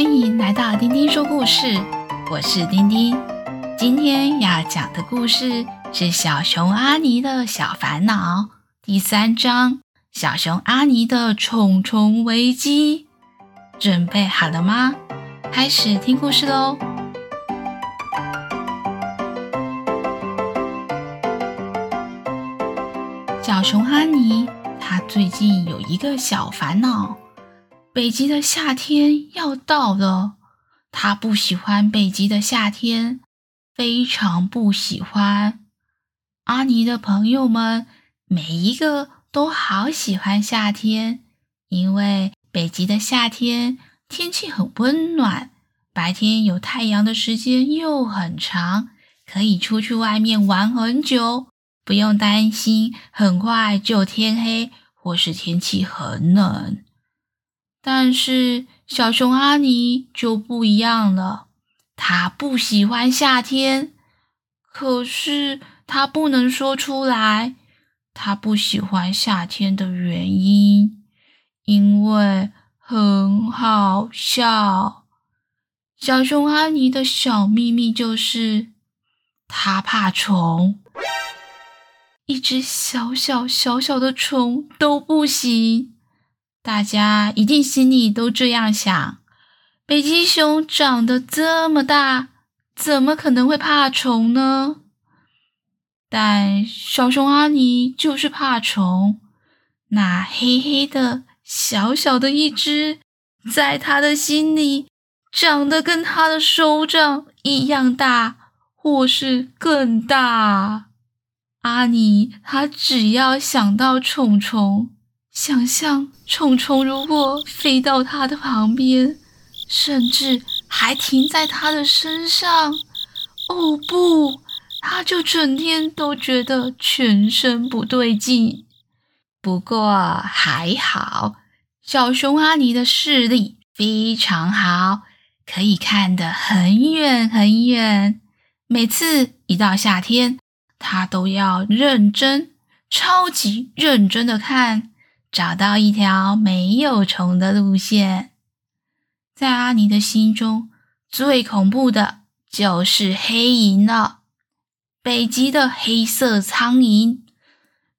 欢迎来到丁丁说故事，我是丁丁。今天要讲的故事是《小熊阿尼的小烦恼》第三章《小熊阿尼的虫虫危机》。准备好了吗？开始听故事喽！小熊阿尼，他最近有一个小烦恼。北极的夏天要到了，他不喜欢北极的夏天，非常不喜欢。阿尼的朋友们每一个都好喜欢夏天，因为北极的夏天天气很温暖，白天有太阳的时间又很长，可以出去外面玩很久，不用担心很快就天黑或是天气很冷。但是小熊阿尼就不一样了，他不喜欢夏天，可是他不能说出来。他不喜欢夏天的原因，因为很好笑。小熊阿尼的小秘密就是，他怕虫，一只小小小小的虫都不行。大家一定心里都这样想：北极熊长得这么大，怎么可能会怕虫呢？但小熊阿尼就是怕虫，那黑黑的、小小的一只，在他的心里长得跟他的手掌一样大，或是更大。阿尼他只要想到虫虫。想象虫虫如果飞到他的旁边，甚至还停在他的身上，哦不，他就整天都觉得全身不对劲。不过还好，小熊阿尼的视力非常好，可以看得很远很远。每次一到夏天，他都要认真、超级认真的看。找到一条没有虫的路线。在阿尼的心中，最恐怖的就是黑蝇了。北极的黑色苍蝇，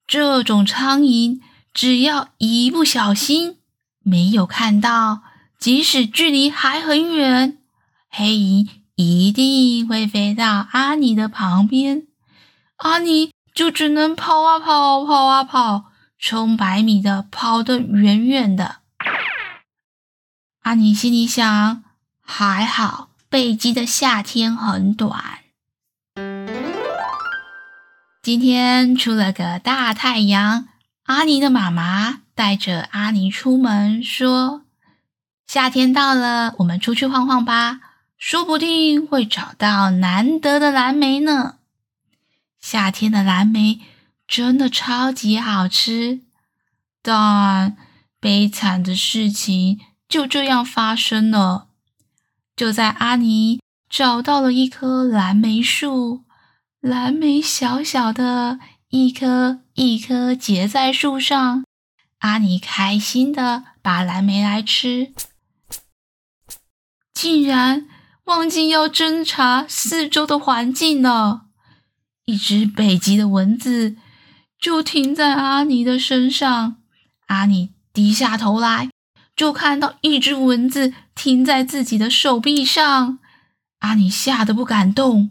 这种苍蝇只要一不小心没有看到，即使距离还很远，黑蝇一定会飞到阿尼的旁边，阿尼就只能跑啊跑，跑啊跑。冲百米的跑得远远的，阿尼心里想：还好北极的夏天很短。今天出了个大太阳，阿尼的妈妈带着阿尼出门，说：“夏天到了，我们出去晃晃吧，说不定会找到难得的蓝莓呢。”夏天的蓝莓。真的超级好吃，但悲惨的事情就这样发生了。就在阿尼找到了一棵蓝莓树，蓝莓小小的一颗一颗结在树上，阿尼开心的把蓝莓来吃，竟然忘记要侦查四周的环境了。一只北极的蚊子。就停在阿尼的身上，阿尼低下头来，就看到一只蚊子停在自己的手臂上。阿尼吓得不敢动，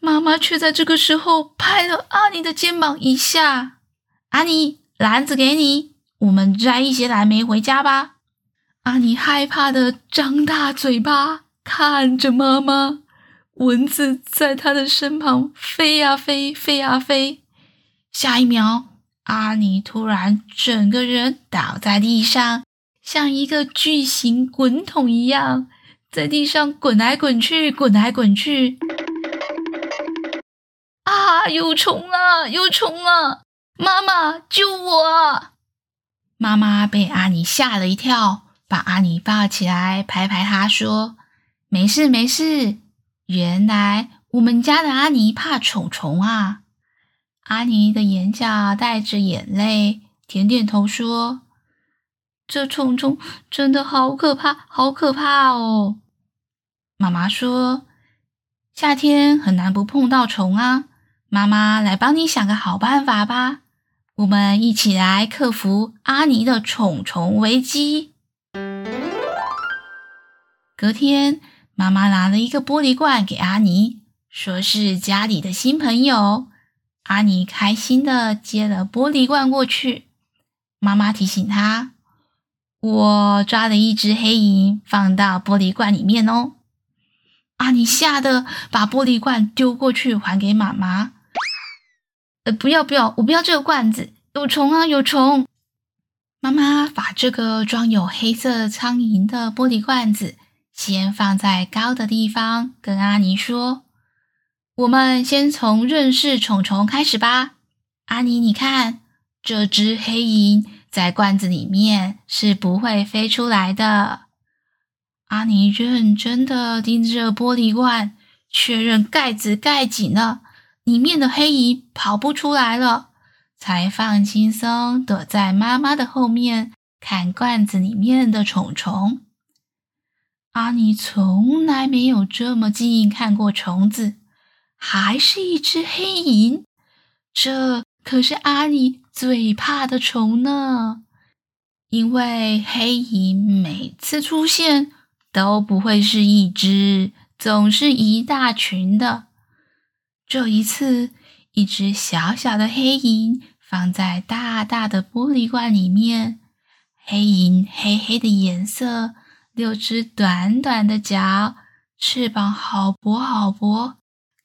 妈妈却在这个时候拍了阿尼的肩膀一下：“阿尼，篮子给你，我们摘一些蓝莓回家吧。”阿尼害怕的张大嘴巴看着妈妈，蚊子在他的身旁飞呀飞，飞呀飞。下一秒，阿尼突然整个人倒在地上，像一个巨型滚筒一样，在地上滚来滚去，滚来滚去。啊！有虫了，有虫了！妈妈，救我！妈妈被阿尼吓了一跳，把阿尼抱起来，拍拍他说：“没事，没事。原来我们家的阿尼怕虫虫啊。”阿尼的眼角带着眼泪，点点头说：“这虫虫真的好可怕，好可怕哦！妈妈说，夏天很难不碰到虫啊。妈妈来帮你想个好办法吧，我们一起来克服阿尼的虫虫危机。隔天，妈妈拿了一个玻璃罐给阿尼，说是家里的新朋友。阿尼开心的接了玻璃罐过去。妈妈提醒他：“我抓了一只黑蝇，放到玻璃罐里面哦。”阿尼吓得把玻璃罐丢过去，还给妈妈。呃，不要不要，我不要这个罐子，有虫啊，有虫！妈妈把这个装有黑色苍蝇的玻璃罐子先放在高的地方，跟阿尼说：“我们先从认识虫虫开始吧。”阿尼，你看，这只黑蝇在罐子里面是不会飞出来的。阿尼认真的盯着玻璃罐，确认盖子盖紧了。里面的黑蝇跑不出来了，才放轻松，躲在妈妈的后面看罐子里面的虫虫。阿尼从来没有这么近看过虫子，还是一只黑蝇。这可是阿尼最怕的虫呢，因为黑蝇每次出现都不会是一只，总是一大群的。这一次，一只小小的黑蝇放在大大的玻璃罐里面。黑蝇黑黑的颜色，六只短短的脚，翅膀好薄好薄，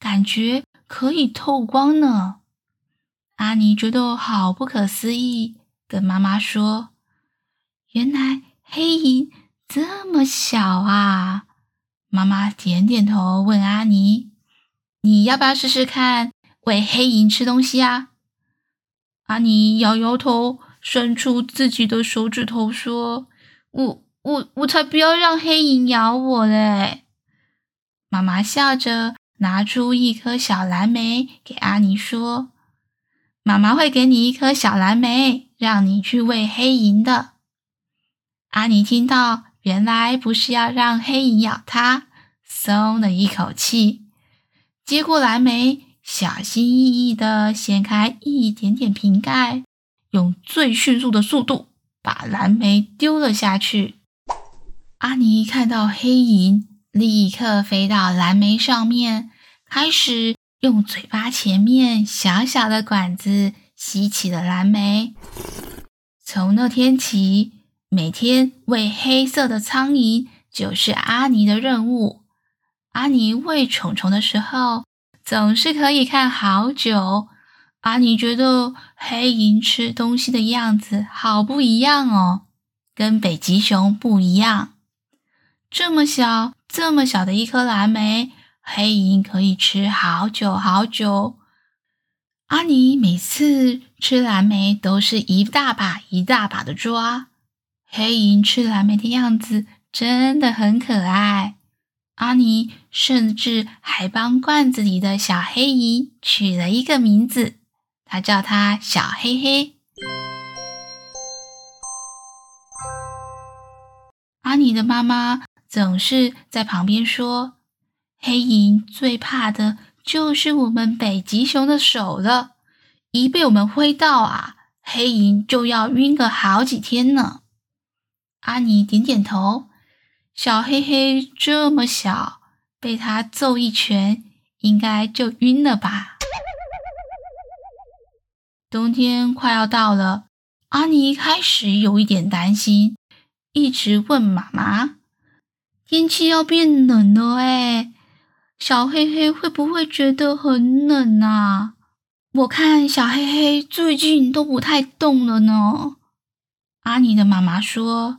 感觉可以透光呢。阿尼觉得好不可思议，跟妈妈说：“原来黑影这么小啊！”妈妈点点头，问阿尼。你要不要试试看喂黑影吃东西啊？阿尼摇摇头，伸出自己的手指头说：“我、我、我才不要让黑影咬我嘞！”妈妈笑着拿出一颗小蓝莓给阿尼说：“妈妈会给你一颗小蓝莓，让你去喂黑蝇的。”阿尼听到，原来不是要让黑蝇咬他，松了一口气。接过蓝莓，小心翼翼地掀开一点点瓶盖，用最迅速的速度把蓝莓丢了下去。阿尼看到黑蝇，立刻飞到蓝莓上面，开始用嘴巴前面小小的管子吸起了蓝莓。从那天起，每天喂黑色的苍蝇就是阿尼的任务。阿尼喂虫虫的时候，总是可以看好久。阿尼觉得黑蝇吃东西的样子好不一样哦，跟北极熊不一样。这么小、这么小的一颗蓝莓，黑蝇可以吃好久好久。阿尼每次吃蓝莓都是一大把一大把的抓。黑蝇吃蓝莓的样子真的很可爱。阿尼甚至还帮罐子里的小黑蝇取了一个名字，他叫它小黑黑。阿尼的妈妈总是在旁边说：“黑蝇最怕的就是我们北极熊的手了，一被我们挥到啊，黑蝇就要晕个好几天呢。”阿尼点点头。小黑黑这么小，被他揍一拳，应该就晕了吧？冬天快要到了，阿尼开始有一点担心，一直问妈妈：“天气要变冷了，哎，小黑黑会不会觉得很冷啊？”我看小黑黑最近都不太动了呢。阿尼的妈妈说。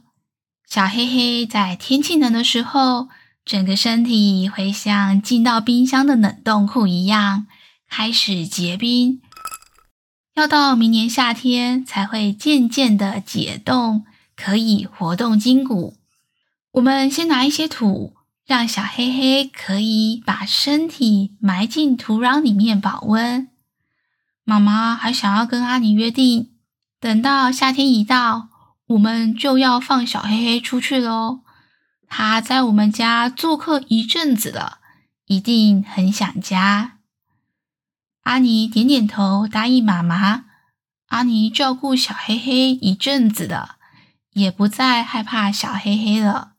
小黑黑在天气冷的时候，整个身体会像进到冰箱的冷冻库一样，开始结冰，要到明年夏天才会渐渐的解冻，可以活动筋骨。我们先拿一些土，让小黑黑可以把身体埋进土壤里面保温。妈妈还想要跟阿尼约定，等到夏天一到，我们就要放小黑黑出去喽。他在我们家做客一阵子了，一定很想家。阿尼点点头，答应妈妈。阿尼照顾小黑黑一阵子了，也不再害怕小黑黑了，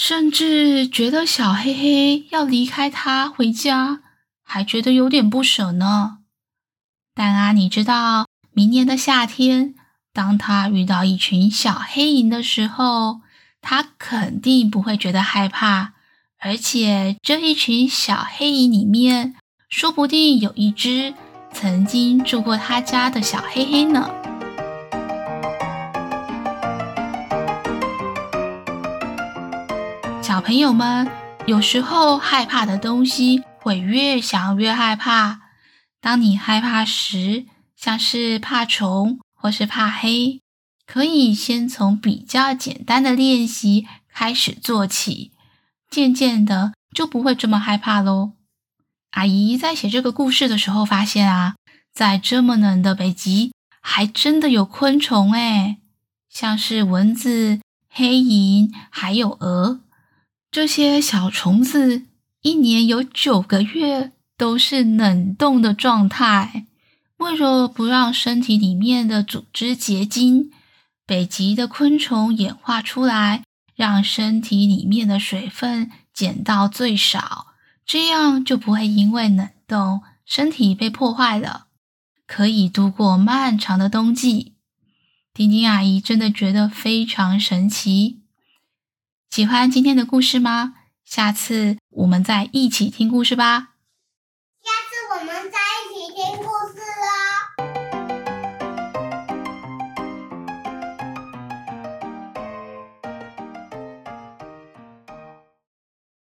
甚至觉得小黑黑要离开他回家，还觉得有点不舍呢。但阿尼知道，明年的夏天，当他遇到一群小黑蝇的时候，他肯定不会觉得害怕，而且这一群小黑蝇里面，说不定有一只曾经住过他家的小黑黑呢。小朋友们，有时候害怕的东西会越想越害怕。当你害怕时，像是怕虫。或是怕黑，可以先从比较简单的练习开始做起，渐渐的就不会这么害怕喽。阿姨在写这个故事的时候发现啊，在这么冷的北极，还真的有昆虫诶，像是蚊子、黑蝇，还有蛾。这些小虫子一年有九个月都是冷冻的状态。为了不让身体里面的组织结晶，北极的昆虫演化出来，让身体里面的水分减到最少，这样就不会因为冷冻身体被破坏了，可以度过漫长的冬季。丁丁阿姨真的觉得非常神奇。喜欢今天的故事吗？下次我们再一起听故事吧。